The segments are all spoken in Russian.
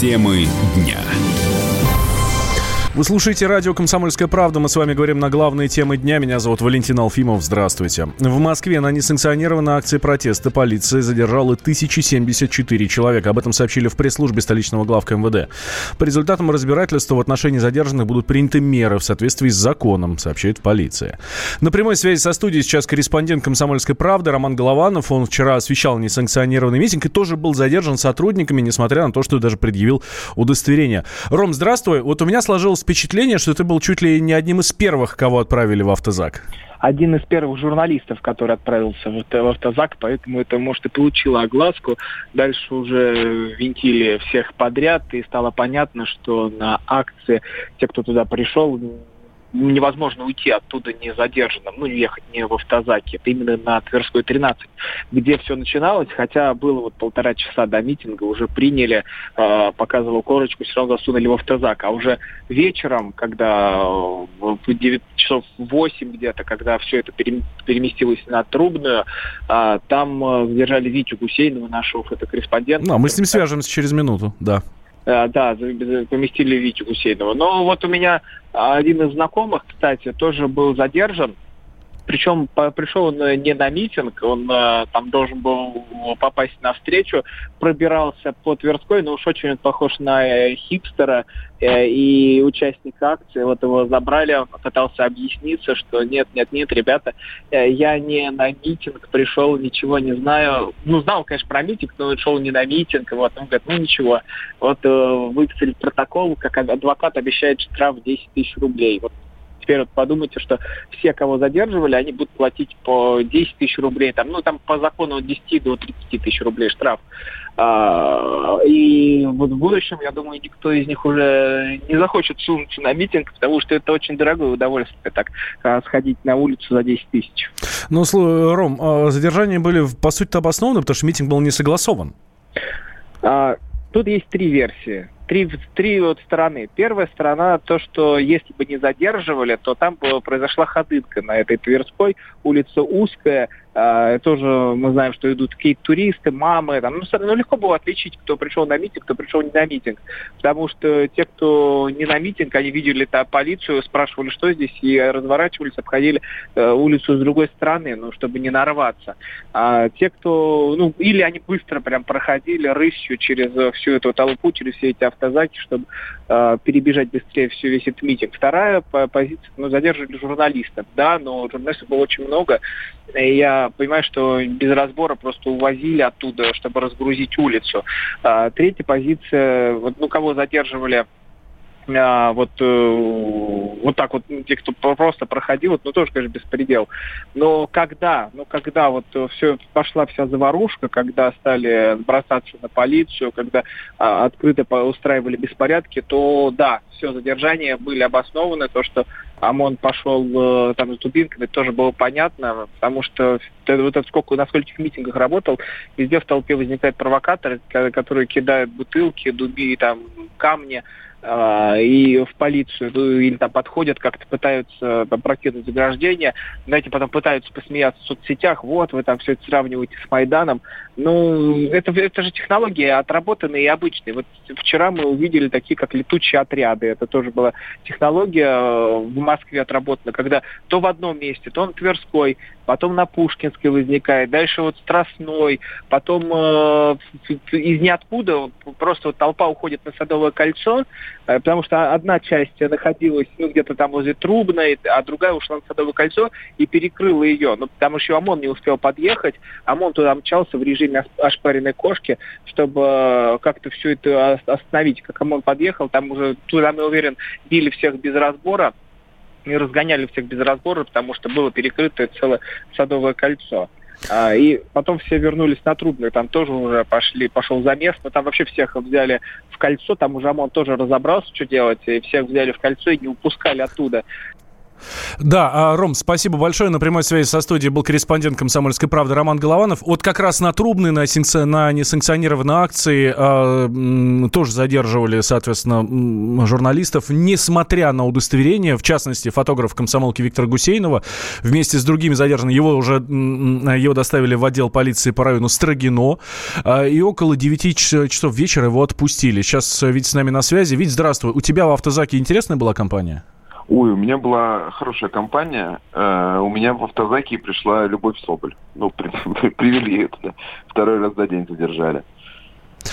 Темы дня. Вы слушаете радио «Комсомольская правда». Мы с вами говорим на главные темы дня. Меня зовут Валентин Алфимов. Здравствуйте. В Москве на несанкционированной акции протеста полиция задержала 1074 человека. Об этом сообщили в пресс-службе столичного главка МВД. По результатам разбирательства в отношении задержанных будут приняты меры в соответствии с законом, сообщает полиция. На прямой связи со студией сейчас корреспондент «Комсомольской правды» Роман Голованов. Он вчера освещал несанкционированный митинг и тоже был задержан сотрудниками, несмотря на то, что даже предъявил удостоверение. Ром, здравствуй. Вот у меня сложилось сложилось впечатление, что ты был чуть ли не одним из первых, кого отправили в автозак. Один из первых журналистов, который отправился в, автозак, поэтому это, может, и получило огласку. Дальше уже винтили всех подряд, и стало понятно, что на акции те, кто туда пришел, невозможно уйти оттуда не задержанным, ну, ехать не в автозаке. Это именно на Тверской 13, где все начиналось, хотя было вот полтора часа до митинга, уже приняли, э, показывал корочку, все равно засунули в автозак. А уже вечером, когда в 9 часов 8 где-то, когда все это переместилось на Трубную, э, там э, задержали Витю Гусейнова, нашего фотокорреспондента. Ну, а мы с ним свяжемся через минуту, да. Э, да, поместили Витю Гусейнова. Но вот у меня один из знакомых, кстати, тоже был задержан. Причем пришел он э, не на митинг, он э, там должен был попасть на встречу, пробирался по Тверской, но уж очень похож на э, хипстера и участника акции. Вот его забрали, он пытался объясниться, что нет, нет, нет, ребята, я не на митинг пришел, ничего не знаю. Ну, знал, конечно, про митинг, но шел не на митинг. Вот он говорит, ну ничего, вот выписали протокол, как адвокат обещает штраф 10 тысяч рублей. Вот теперь вот подумайте, что все, кого задерживали, они будут платить по 10 тысяч рублей, там, ну, там по закону от 10 до 30 тысяч рублей штраф. А, и вот в будущем, я думаю, никто из них уже не захочет сунуться на митинг, потому что это очень дорогое удовольствие, так, а, сходить на улицу за 10 тысяч. Ну, Ром, а задержания были, по сути, обоснованы, потому что митинг был не согласован. Тут есть три версии три, три вот стороны. Первая сторона то, что если бы не задерживали, то там бы произошла ходынка на этой Тверской, улица узкая, тоже мы знаем, что идут какие-то туристы, мамы, там, ну, ну, легко было отличить, кто пришел на митинг, кто пришел не на митинг, потому что те, кто не на митинг, они видели там полицию, спрашивали, что здесь, и разворачивались, обходили э, улицу с другой стороны, ну, чтобы не нарваться. А те, кто, ну, или они быстро прям проходили рысью через всю эту толпу, через все эти авто автозаки, чтобы э, перебежать быстрее все весь этот митинг. Вторая позиция, ну, задерживали журналистов, да, но журналистов было очень много, и я понимаю, что без разбора просто увозили оттуда, чтобы разгрузить улицу. А, третья позиция, вот, ну, кого задерживали а, вот, э, вот так вот, те, кто просто проходил, ну, тоже, конечно, беспредел. Но когда, ну, когда вот все пошла вся заварушка, когда стали бросаться на полицию, когда а, открыто устраивали беспорядки, то, да, все, задержания были обоснованы, то, что ОМОН пошел э, там с дубинками, тоже было понятно, потому что вот это сколько, на скольких митингах работал, везде в толпе возникают провокаторы, которые кидают бутылки, дуби, там, камни, и в полицию, ну, или там подходят, как-то пытаются прокинуть заграждение, знаете, потом пытаются посмеяться в соцсетях, вот, вы там все это сравниваете с Майданом. Ну, это, это же технологии отработанные и обычные. Вот вчера мы увидели такие, как летучие отряды. Это тоже была технология э, в Москве отработана, когда то в одном месте, то на Тверской, потом на Пушкинской возникает, дальше вот Страстной, потом э, из ниоткуда просто вот толпа уходит на Садовое кольцо, э, потому что одна часть находилась ну, где-то там возле Трубной, а другая ушла на Садовое кольцо и перекрыла ее. Ну, там еще ОМОН не успел подъехать, ОМОН туда мчался в режиме ошпаренной кошки, чтобы э, как-то все это остановить. Как ОМОН подъехал, там уже, туда, я уверен, били всех без разбора, и разгоняли всех без разбора, потому что было перекрыто целое садовое кольцо. А, и потом все вернулись на Трубную, там тоже уже пошли, пошел замес, но там вообще всех взяли в кольцо, там уже ОМОН тоже разобрался, что делать, и всех взяли в кольцо и не упускали оттуда. Да, а, Ром, спасибо большое. На прямой связи со студией был корреспондент «Комсомольской правды» Роман Голованов. Вот как раз на трубной, на, на несанкционированной акции э, тоже задерживали, соответственно, журналистов, несмотря на удостоверение, в частности, фотограф комсомолки Виктора Гусейнова вместе с другими задержанными. Его уже его доставили в отдел полиции по району Строгино. Э, и около 9 часов вечера его отпустили. Сейчас Вить с нами на связи. Вить, здравствуй. У тебя в автозаке интересная была компания? Ой, у меня была хорошая компания. Э, у меня в автозаке пришла Любовь Соболь. Ну, при, привели ее туда. Второй раз за день задержали.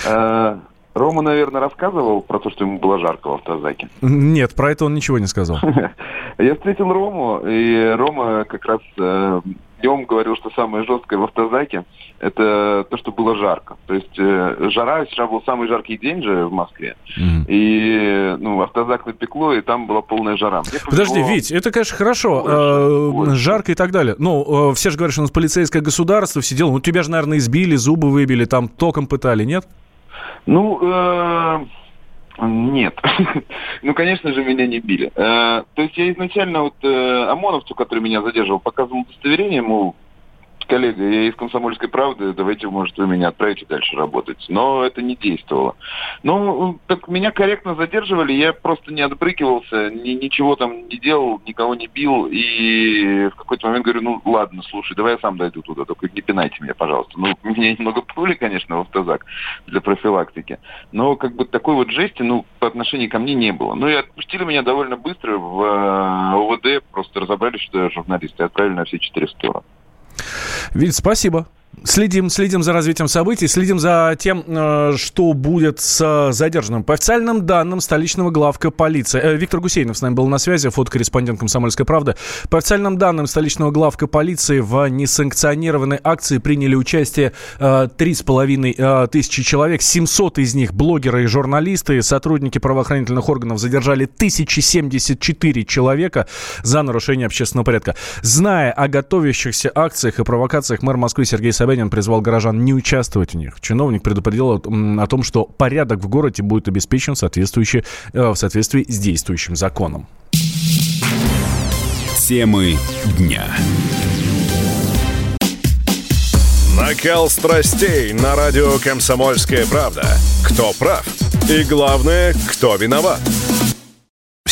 Э, Рома, наверное, рассказывал про то, что ему было жарко в автозаке. Нет, про это он ничего не сказал. Я встретил Рому, и Рома как раз э, днем говорил, что самое жесткое в автозаке это то, что было жарко. То есть э, жара, вчера был самый жаркий день же в Москве. Mm-hmm. И ну, автозак напекло, и там была полная жара. Мне Подожди, Вить, это, конечно, хорошо. Больше, э, больше. Жарко и так далее. Ну, э, все же говорят, что у нас полицейское государство, все дела. Ну, тебя же, наверное, избили, зубы выбили, там током пытали, нет? Ну, э, нет. ну, конечно же, меня не били. Э, то есть я изначально вот э, ОМОНовцу, который меня задерживал, показывал удостоверение, ему коллега, я из «Комсомольской правды», давайте, может, вы меня отправите дальше работать. Но это не действовало. Ну, так меня корректно задерживали, я просто не отбрыкивался, ни, ничего там не делал, никого не бил. И в какой-то момент говорю, ну, ладно, слушай, давай я сам дойду туда, только не пинайте меня, пожалуйста. Ну, меня немного пули, конечно, в автозак для профилактики. Но как бы такой вот жести, ну, по отношению ко мне не было. Ну, и отпустили меня довольно быстро в э, ОВД, просто разобрались, что я журналист, и отправили на все четыре стороны. Вид, спасибо. Следим, следим за развитием событий, следим за тем, э, что будет с задержанным. По официальным данным столичного главка полиции. Э, Виктор Гусейнов с нами был на связи, фотокорреспондент «Комсомольской правды». По официальным данным столичного главка полиции в несанкционированной акции приняли участие э, три с половиной тысячи человек. 700 из них блогеры и журналисты. Сотрудники правоохранительных органов задержали 1074 человека за нарушение общественного порядка. Зная о готовящихся акциях и провокациях, мэр Москвы Сергей Собянин призвал горожан не участвовать в них. Чиновник предупредил о том, что порядок в городе будет обеспечен соответствующий, э, в соответствии с действующим законом. Темы дня. Накал страстей на радио «Комсомольская правда». Кто прав? И главное, кто виноват?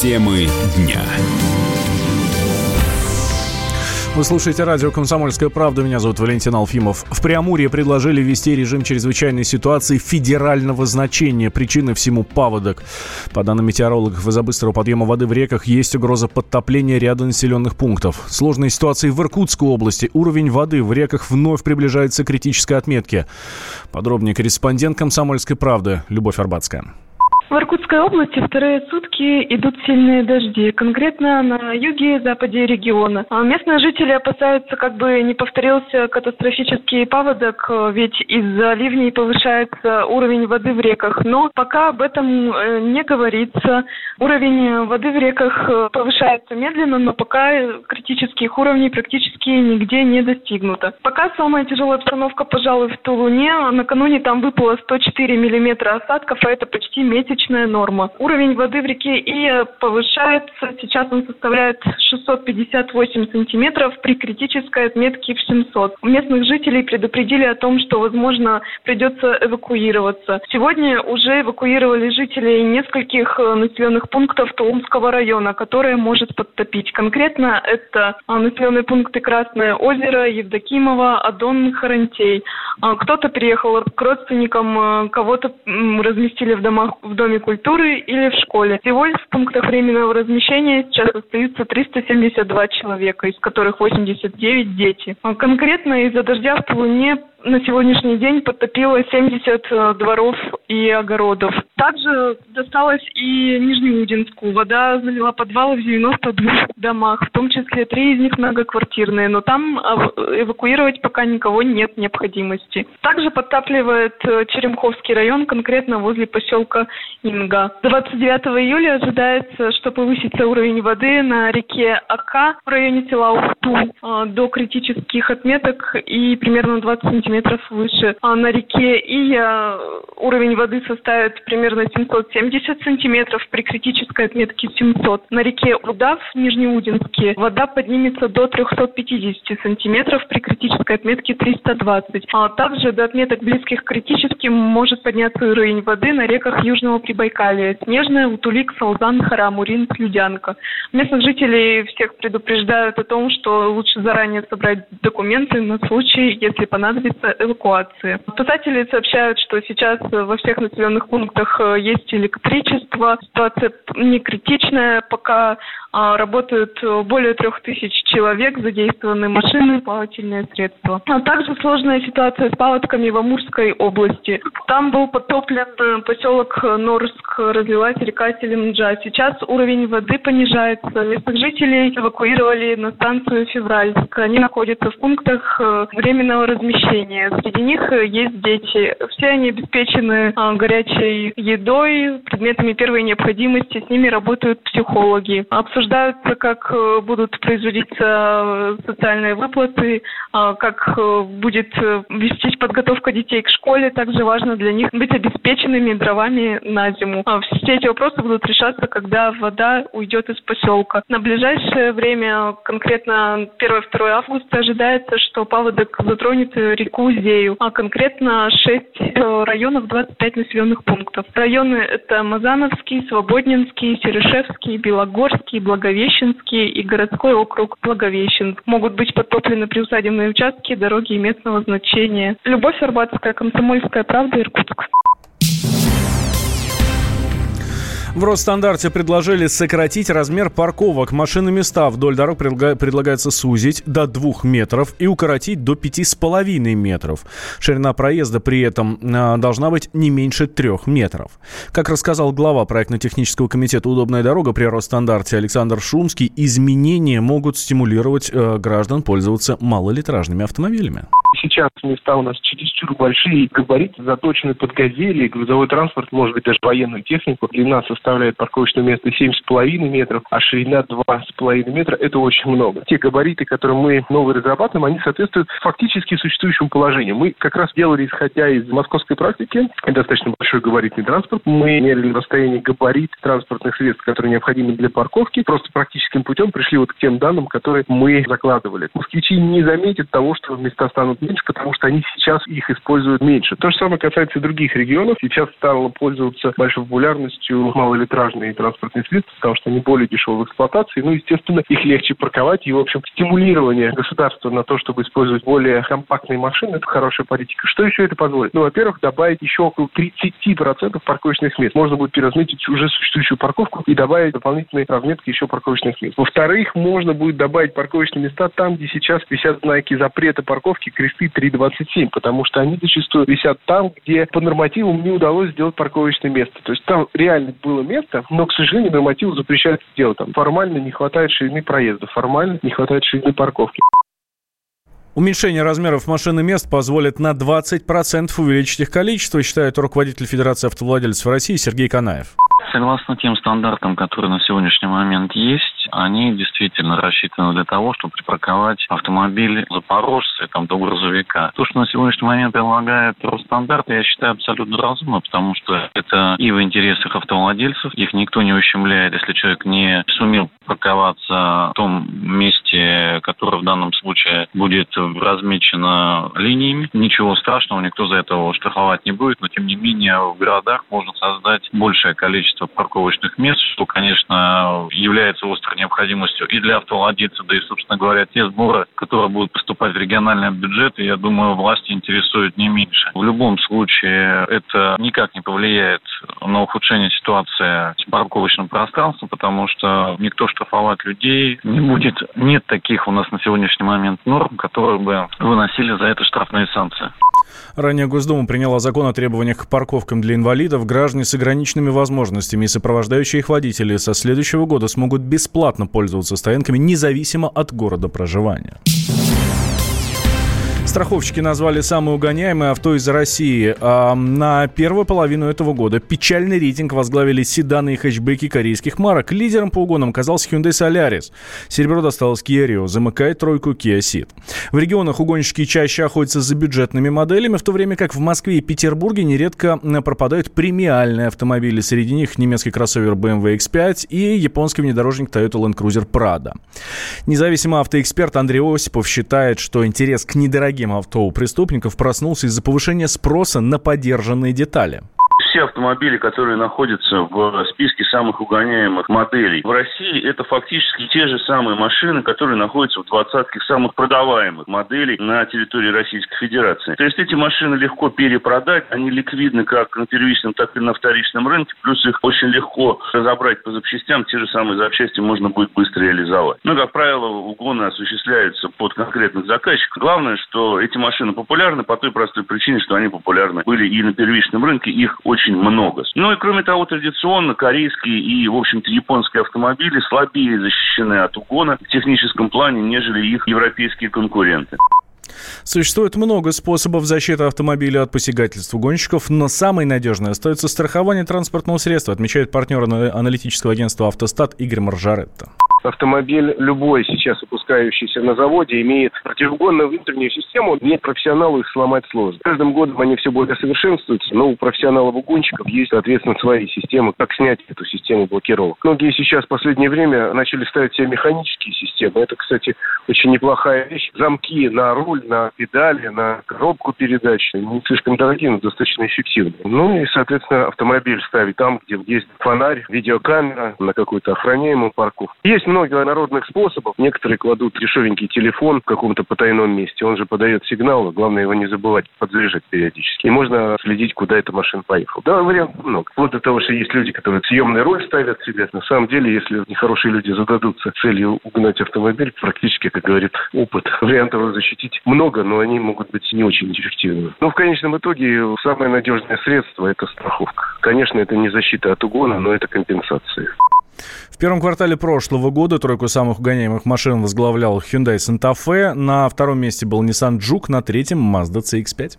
Темы дня. Вы слушаете радио «Комсомольская правда». Меня зовут Валентин Алфимов. В Преамурье предложили ввести режим чрезвычайной ситуации федерального значения. Причины всему паводок. По данным метеорологов, из-за быстрого подъема воды в реках есть угроза подтопления ряда населенных пунктов. Сложные ситуации в Иркутской области. Уровень воды в реках вновь приближается к критической отметке. Подробнее корреспондент «Комсомольской правды» Любовь Арбатская. В Иркутской области вторые сутки идут сильные дожди, конкретно на юге и западе региона. А местные жители опасаются, как бы не повторился катастрофический паводок, ведь из-за ливней повышается уровень воды в реках. Но пока об этом э, не говорится. Уровень воды в реках э, повышается медленно, но пока критических уровней практически нигде не достигнуто. Пока самая тяжелая обстановка, пожалуй, в Тулуне. Накануне там выпало 104 миллиметра осадков, а это почти месяц месячная норма. Уровень воды в реке Ия повышается. Сейчас он составляет 658 сантиметров при критической отметке в 700. Местных жителей предупредили о том, что, возможно, придется эвакуироваться. Сегодня уже эвакуировали жителей нескольких э, населенных пунктов Тулумского района, которые может подтопить. Конкретно это а, населенные пункты Красное озеро, Евдокимово, Адон, Харантей. А, кто-то переехал к родственникам, э, кого-то разместили в домах в доме культуры или в школе. Всего в пунктах временного размещения сейчас остаются 372 человека, из которых 89 дети. А конкретно из-за дождя в Тулуне на сегодняшний день подтопило 70 э, дворов и огородов. Также досталось и Нижнеудинску. Вода залила подвалы в 92 домах, в том числе три из них многоквартирные, но там эвакуировать пока никого нет необходимости. Также подтапливает э, Черемховский район, конкретно возле поселка Инга. 29 июля ожидается, что повысится уровень воды на реке Ака в районе села Ухту э, до критических отметок и примерно 20 сантиметров выше. А на реке Ия уровень воды составит примерно 770 сантиметров, при критической отметке 700. На реке Удав Нижнеудинске вода поднимется до 350 сантиметров, при критической отметке 320. А также до отметок близких к критическим может подняться уровень воды на реках Южного Прибайкалия. Снежная, Утулик, Салзан, Харамурин, Слюдянка. Местных жителей всех предупреждают о том, что лучше заранее собрать документы на случай, если понадобится эвакуация. Спасатели сообщают, что сейчас во всех населенных пунктах э, есть электричество. Ситуация не критичная, пока работают э, более трех тысяч человек, задействованы машины, плавательные средства. А также сложная ситуация с паводками в Амурской области. Там был потоплен э, поселок Норск, разлилась река Селимджа. Сейчас уровень воды понижается. Местных жителей эвакуировали на станцию Февральск. Они находятся в пунктах э, временного размещения. Среди них есть дети. Все они обеспечены горячей едой, предметами первой необходимости. С ними работают психологи. Обсуждают обсуждаются, как э, будут производиться э, социальные выплаты, а, как э, будет вестись подготовка детей к школе. Также важно для них быть обеспеченными дровами на зиму. А все эти вопросы будут решаться, когда вода уйдет из поселка. На ближайшее время, конкретно 1-2 августа, ожидается, что паводок затронет реку Зею, а конкретно 6 районов, 25 населенных пунктов. Районы это Мазановский, Свободнинский, Серешевский, Белогорский, Благовещенский и городской округ Благовещенск. Могут быть подтоплены приусадебные участки, дороги местного значения. Любовь Арбатская, Комсомольская правда, Иркутск. В Росстандарте предложили сократить размер парковок. Машины места вдоль дорог предлагается сузить до 2 метров и укоротить до 5,5 метров. Ширина проезда при этом а, должна быть не меньше 3 метров. Как рассказал глава проектно-технического комитета «Удобная дорога» при Росстандарте Александр Шумский, изменения могут стимулировать э, граждан пользоваться малолитражными автомобилями. Сейчас места у нас чересчур большие, габариты заточены под газели, грузовой транспорт, может быть, даже военную технику. Длина составляет парковочное место 7,5 метров, а ширина 2,5 метра – это очень много. Те габариты, которые мы новые разрабатываем, они соответствуют фактически существующему положению. Мы как раз делали, исходя из московской практики, достаточно большой габаритный транспорт, мы мерили расстояние габарит транспортных средств, которые необходимы для парковки, просто практическим путем пришли вот к тем данным, которые мы закладывали. Москвичи не заметят того, что места станут меньше, потому что они сейчас их используют меньше. То же самое касается и других регионов. Сейчас стало пользоваться большой популярностью малолитражные транспортные средства, потому что они более дешевы в эксплуатации. Ну, естественно, их легче парковать. И, в общем, стимулирование государства на то, чтобы использовать более компактные машины, это хорошая политика. Что еще это позволит? Ну, во-первых, добавить еще около 30% парковочных мест. Можно будет переразметить уже существующую парковку и добавить дополнительные разметки еще парковочных мест. Во-вторых, можно будет добавить парковочные места там, где сейчас висят знаки запрета парковки, кресты 327, потому что они зачастую висят там, где по нормативам не удалось сделать парковочное место. То есть там реально было место, но, к сожалению, нормативы запрещают сделать. Там формально не хватает ширины проезда, формально не хватает ширины парковки. Уменьшение размеров машины мест позволит на 20% увеличить их количество, считает руководитель Федерации автовладельцев России Сергей Канаев. Согласно тем стандартам, которые на сегодняшний момент есть, они действительно рассчитаны для того, чтобы припарковать автомобиль запорожца там, до грузовика. То, что на сегодняшний момент предлагает Росстандарт, я считаю абсолютно разумно, потому что это и в интересах автовладельцев, их никто не ущемляет, если человек не сумел парковаться в том месте, которое в данном случае будет размечено линиями. Ничего страшного, никто за это штрафовать не будет, но тем не менее в городах можно создать большее количество парковочных мест, что, конечно, является острой необходимостью и для автовладельца, да и, собственно говоря, те сборы, которые будут поступать в региональные бюджеты, я думаю, власти интересуют не меньше. В любом случае, это никак не повлияет на ухудшение ситуации с парковочным пространством, потому что никто штрафовать людей не будет. Нет таких у нас на сегодняшний момент норм, которые бы выносили за это штрафные санкции. Ранее Госдума приняла закон о требованиях к парковкам для инвалидов. Граждане с ограниченными возможностями и сопровождающие их водители со следующего года смогут бесплатно пользоваться стоянками независимо от города проживания. Страховщики назвали самые угоняемые авто из России. А на первую половину этого года печальный рейтинг возглавили седаны и хэтчбеки корейских марок. Лидером по угонам оказался Hyundai Solaris. Серебро досталось Kia Rio, замыкает тройку Kia Ceed. В регионах угонщики чаще охотятся за бюджетными моделями, в то время как в Москве и Петербурге нередко пропадают премиальные автомобили. Среди них немецкий кроссовер BMW X5 и японский внедорожник Toyota Land Cruiser Prado. Независимый автоэксперт Андрей Осипов считает, что интерес к недорогим дорогим авто у преступников проснулся из-за повышения спроса на подержанные детали автомобили, которые находятся в списке самых угоняемых моделей в России, это фактически те же самые машины, которые находятся в двадцатке самых продаваемых моделей на территории Российской Федерации. То есть эти машины легко перепродать, они ликвидны как на первичном, так и на вторичном рынке, плюс их очень легко разобрать по запчастям, те же самые запчасти можно будет быстро реализовать. Ну, как правило, угоны осуществляются под конкретных заказчиков. Главное, что эти машины популярны по той простой причине, что они популярны были и на первичном рынке, их очень очень много. Ну и кроме того, традиционно корейские и, в общем-то, японские автомобили слабее защищены от угона в техническом плане, нежели их европейские конкуренты. Существует много способов защиты автомобиля от посягательств угонщиков, но самый надежный остается страхование транспортного средства, отмечает партнер аналитического агентства «Автостат» Игорь Маржаретто. Автомобиль любой сейчас выпускающийся на заводе имеет противоугонную внутреннюю систему. Не профессионалу их сломать сложно. Каждым годом они все более совершенствуются, но у профессионалов-угонщиков есть, соответственно, свои системы, как снять эту систему блокировок. Многие сейчас в последнее время начали ставить себе механические системы. Это, кстати, очень неплохая вещь. Замки на руль, на педали, на коробку передач не слишком дорогие, но достаточно эффективны. Ну и, соответственно, автомобиль ставить там, где есть фонарь, видеокамера, на какую-то охраняемую парковку. Есть много народных способов. Некоторые кладут дешевенький телефон в каком-то потайном месте. Он же подает сигнал. Главное его не забывать подзаряжать периодически. И можно следить, куда эта машина поехала. Да, вариантов много. Вот до того, что есть люди, которые съемный роль ставят себе. На самом деле, если нехорошие люди зададутся целью угнать автомобиль, практически, как говорит опыт, вариантов защитить много, но они могут быть не очень эффективными. Но в конечном итоге самое надежное средство – это страховка. Конечно, это не защита от угона, но это компенсация. В первом квартале прошлого года тройку самых угоняемых машин возглавлял Hyundai Santa Fe, на втором месте был Nissan Juke, на третьем Mazda CX-5.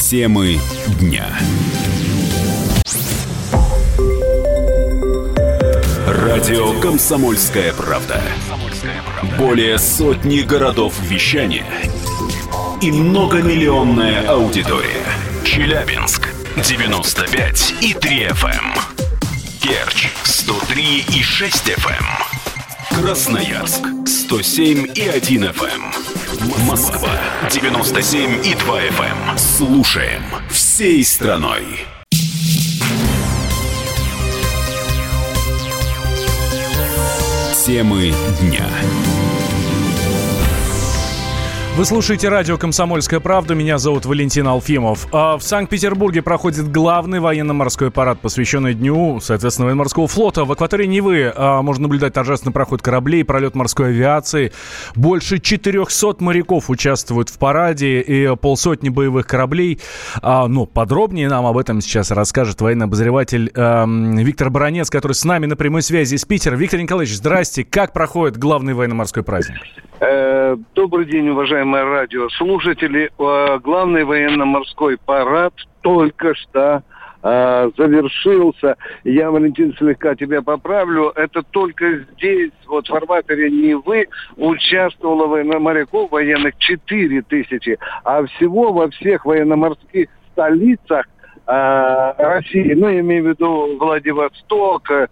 Темы дня. Радио «Комсомольская правда». Более сотни городов вещания и многомиллионная аудитория. Челябинск 95 и 3 FM. Керчь 103 и 6 FM. Эм. Красноярск 107 и 1 FM. Эм. Москва 97 и 2 FM. Эм. Слушаем всей страной. Темы дня. Вы слушаете радио «Комсомольская правда». Меня зовут Валентин Алфимов. А в Санкт-Петербурге проходит главный военно-морской парад, посвященный Дню, соответственно, военно-морского флота. В акватории Невы а, можно наблюдать торжественный проход кораблей, пролет морской авиации. Больше 400 моряков участвуют в параде и полсотни боевых кораблей. А, ну, подробнее нам об этом сейчас расскажет военный обозреватель а, Виктор Баранец, который с нами на прямой связи из Питера. Виктор Николаевич, здрасте. Как проходит главный военно-морской праздник? Э, добрый день, уважаемые радиослушатели. Э, главный военно-морской парад только что э, завершился. Я, Валентин, слегка тебя поправлю. Это только здесь, вот в фарватере Невы, участвовало военно-моряков военных 4 тысячи. А всего во всех военно-морских столицах России, ну, я имею в виду Владивосток, Э,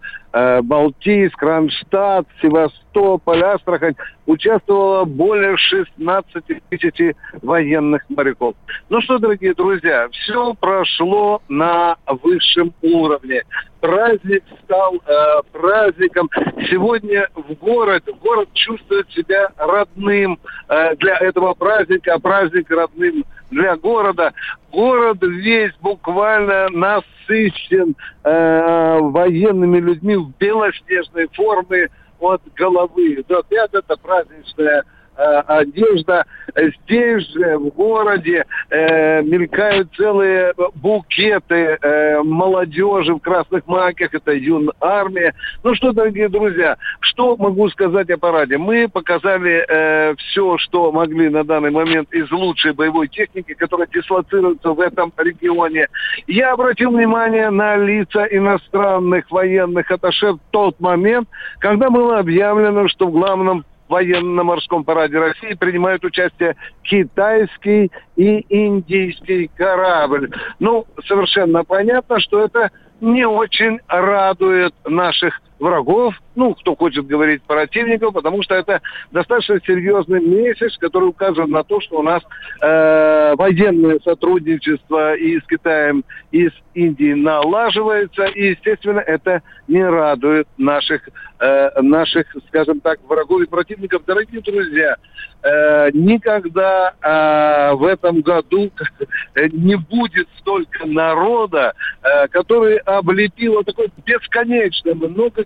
Балтийск, Кронштадт, Севастополь, Астрахань участвовало более 16 тысяч военных моряков. Ну что, дорогие друзья, все прошло на высшем уровне. Праздник стал э, праздником. Сегодня в город, город чувствует себя родным э, для этого праздника, а праздник родным для города. Город весь буквально насыщен э, военными людьми белоснежной форме от головы до пят. Это праздничная одежда. Здесь же, в городе, э, мелькают целые букеты э, молодежи в красных маках. Это юн армия. Ну что, дорогие друзья, что могу сказать о параде? Мы показали э, все, что могли на данный момент из лучшей боевой техники, которая дислоцируется в этом регионе. Я обратил внимание на лица иностранных военных атташе в тот момент, когда было объявлено, что в главном военно-морском параде России принимают участие китайский и индийский корабль. Ну, совершенно понятно, что это не очень радует наших врагов, ну, кто хочет говорить противников, потому что это достаточно серьезный месяц, который указывает на то, что у нас э, военное сотрудничество и с Китаем, и с Индией налаживается, и, естественно, это не радует наших, э, наших скажем так, врагов и противников. Дорогие друзья, э, никогда э, в этом году не будет столько народа, э, который облепило такой бесконечной,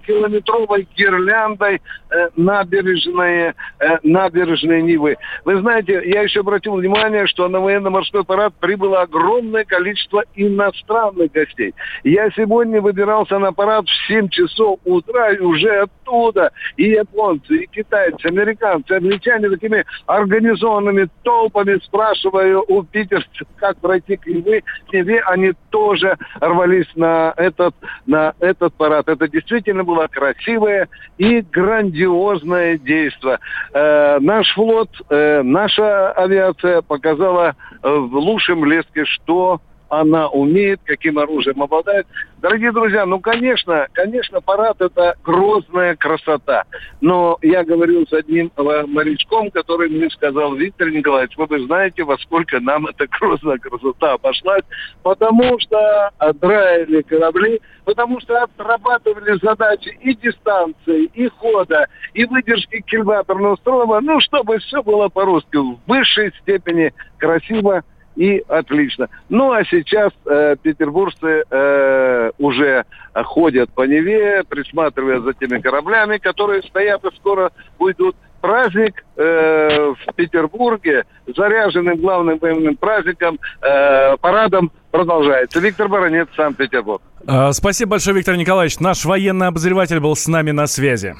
многокилометровой гирляндой э, набережные, э, набережные Нивы. Вы знаете, я еще обратил внимание, что на военно-морской парад прибыло огромное количество иностранных гостей. Я сегодня выбирался на парад в 7 часов утра, и уже оттуда и японцы, и китайцы, американцы, англичане такими организованными толпами спрашиваю у питерцев, как пройти к Неве, к Неве, они тоже рвались на этот, на этот парад. Это действительно было красивое и грандиозное действие. Э, наш флот, э, наша авиация показала э, в лучшем блеске, что она умеет, каким оружием обладает. Дорогие друзья, ну, конечно, конечно, парад – это грозная красота. Но я говорил с одним морячком, который мне сказал, Виктор Николаевич, вы бы знаете, во сколько нам эта грозная красота обошлась, потому что драили корабли, потому что отрабатывали задачи и дистанции, и хода, и выдержки кильваторного строя, ну, чтобы все было по-русски в высшей степени красиво, и отлично. Ну а сейчас э, петербуржцы э, уже ходят по Неве, присматривая за теми кораблями, которые стоят и скоро уйдут. Праздник э, в Петербурге, заряженным главным военным праздником, э, парадом продолжается. Виктор Баранец, Санкт-Петербург. А, спасибо большое, Виктор Николаевич. Наш военный обозреватель был с нами на связи.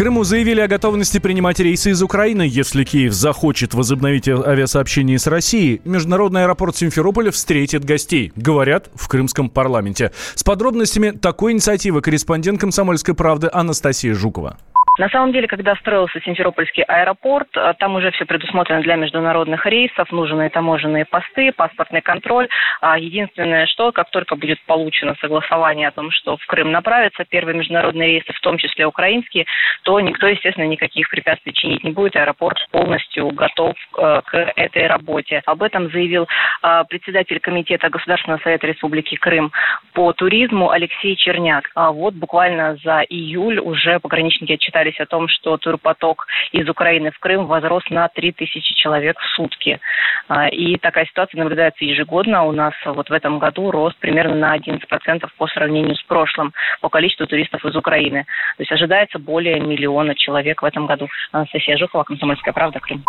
Крыму заявили о готовности принимать рейсы из Украины, если Киев захочет возобновить авиасообщение с Россией. Международный аэропорт Симферополя встретит гостей, говорят в крымском парламенте. С подробностями такой инициативы корреспондент «Комсомольской правды» Анастасия Жукова. На самом деле, когда строился Симферопольский аэропорт, э, там уже все предусмотрено для международных рейсов, нужны таможенные посты, паспортный контроль. А единственное, что как только будет получено согласование о том, что в Крым направятся первые международные рейсы, в том числе украинские, то никто, естественно, никаких препятствий чинить не будет. Аэропорт полностью готов э, к этой работе. Об этом заявил э, председатель Комитета Государственного совета Республики Крым по туризму Алексей Черняк. А вот буквально за июль уже пограничники отчитались отчитались о том, что турпоток из Украины в Крым возрос на 3000 человек в сутки. А, и такая ситуация наблюдается ежегодно. У нас вот в этом году рост примерно на 11% по сравнению с прошлым по количеству туристов из Украины. То есть ожидается более миллиона человек в этом году. Анастасия Жукова, Комсомольская правда, Крым.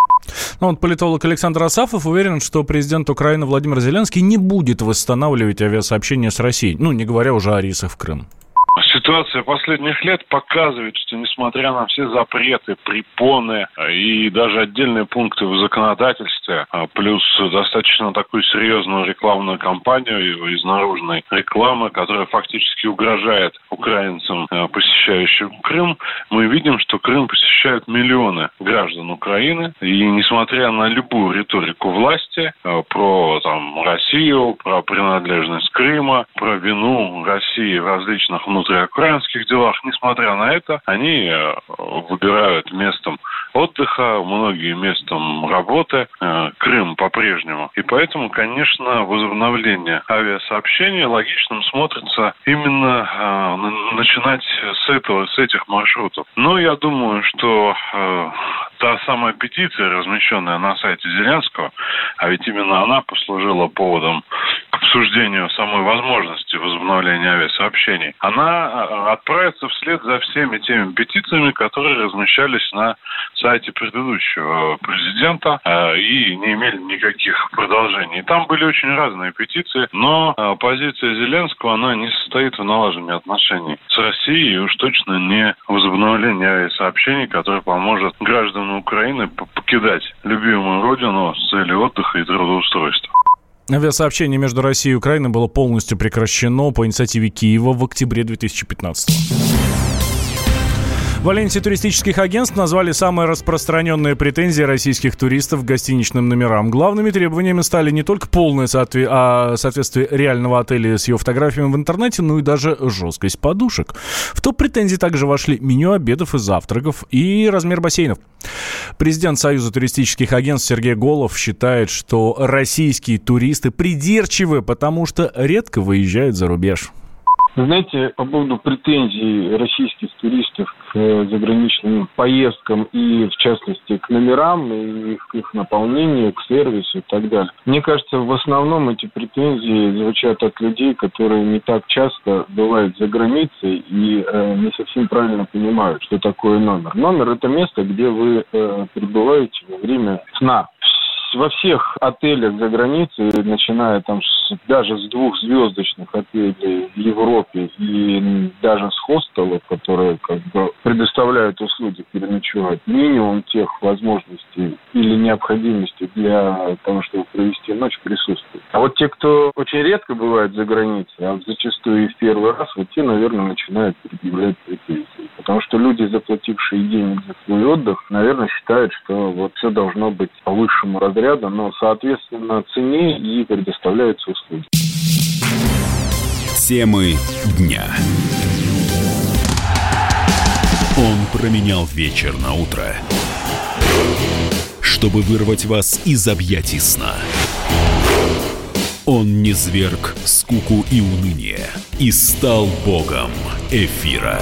Ну, вот политолог Александр Асафов уверен, что президент Украины Владимир Зеленский не будет восстанавливать авиасообщение с Россией. Ну, не говоря уже о рейсах в Крым. Ситуация последних лет показывает, что несмотря на все запреты, препоны и даже отдельные пункты в законодательстве, а плюс достаточно такую серьезную рекламную кампанию из наружной рекламы, которая фактически угрожает украинцам, э, посещающим Крым, мы видим, что Крым посещают миллионы граждан Украины. И несмотря на любую риторику власти про там, Россию, про принадлежность Крыма, про вину России в различных внутренних внутриукраинских делах. Несмотря на это, они э, выбирают местом отдыха, многие местом работы, э, Крым по-прежнему. И поэтому, конечно, возобновление авиасообщения логичным смотрится именно э, начинать с этого, с этих маршрутов. Но я думаю, что та самая петиция, размещенная на сайте Зеленского, а ведь именно она послужила поводом к обсуждению самой возможности возобновления авиасообщений, она а, отправится вслед за всеми теми петициями, которые размещались на сайте предыдущего президента а, и не имели никаких продолжений. Там были очень разные петиции, но а, позиция Зеленского, она не состоит в налаживании отношений с Россией и уж точно не возобновление авиасообщений, которое поможет гражданам Украины покидать любимую родину с целью отдыха и трудоустройства. Авиасообщение между Россией и Украиной было полностью прекращено по инициативе Киева в октябре 2015 года. Валенсии туристических агентств назвали самые распространенные претензии российских туристов к гостиничным номерам. Главными требованиями стали не только полное соотве- а соответствие реального отеля с его фотографиями в интернете, но и даже жесткость подушек. В топ претензий также вошли меню обедов и завтраков и размер бассейнов. Президент Союза туристических агентств Сергей Голов считает, что российские туристы придирчивы, потому что редко выезжают за рубеж. Знаете, по поводу претензий российских туристов э, заграничным поездкам и, в частности, к номерам, и к их наполнению, к сервису и так далее. Мне кажется, в основном эти претензии звучат от людей, которые не так часто бывают за границей и э, не совсем правильно понимают, что такое номер. Номер – это место, где вы э, пребываете во время сна во всех отелях за границей, начиная там с, даже с двухзвездочных отелей в Европе и даже с хостелов, которые как бы предоставляют услуги переночевать, минимум тех возможностей или необходимости для того, чтобы провести ночь присутствует. А вот те, кто очень редко бывает за границей, а зачастую и в первый раз, вот те, наверное, начинают предъявлять претензии. Потому что люди, заплатившие денег за свой отдых, наверное, считают, что вот все должно быть по высшему разряду, но, соответственно, цене и предоставляются услуги. Темы дня. Он променял вечер на утро, чтобы вырвать вас из объятий сна. Он не зверг скуку и уныние и стал богом эфира.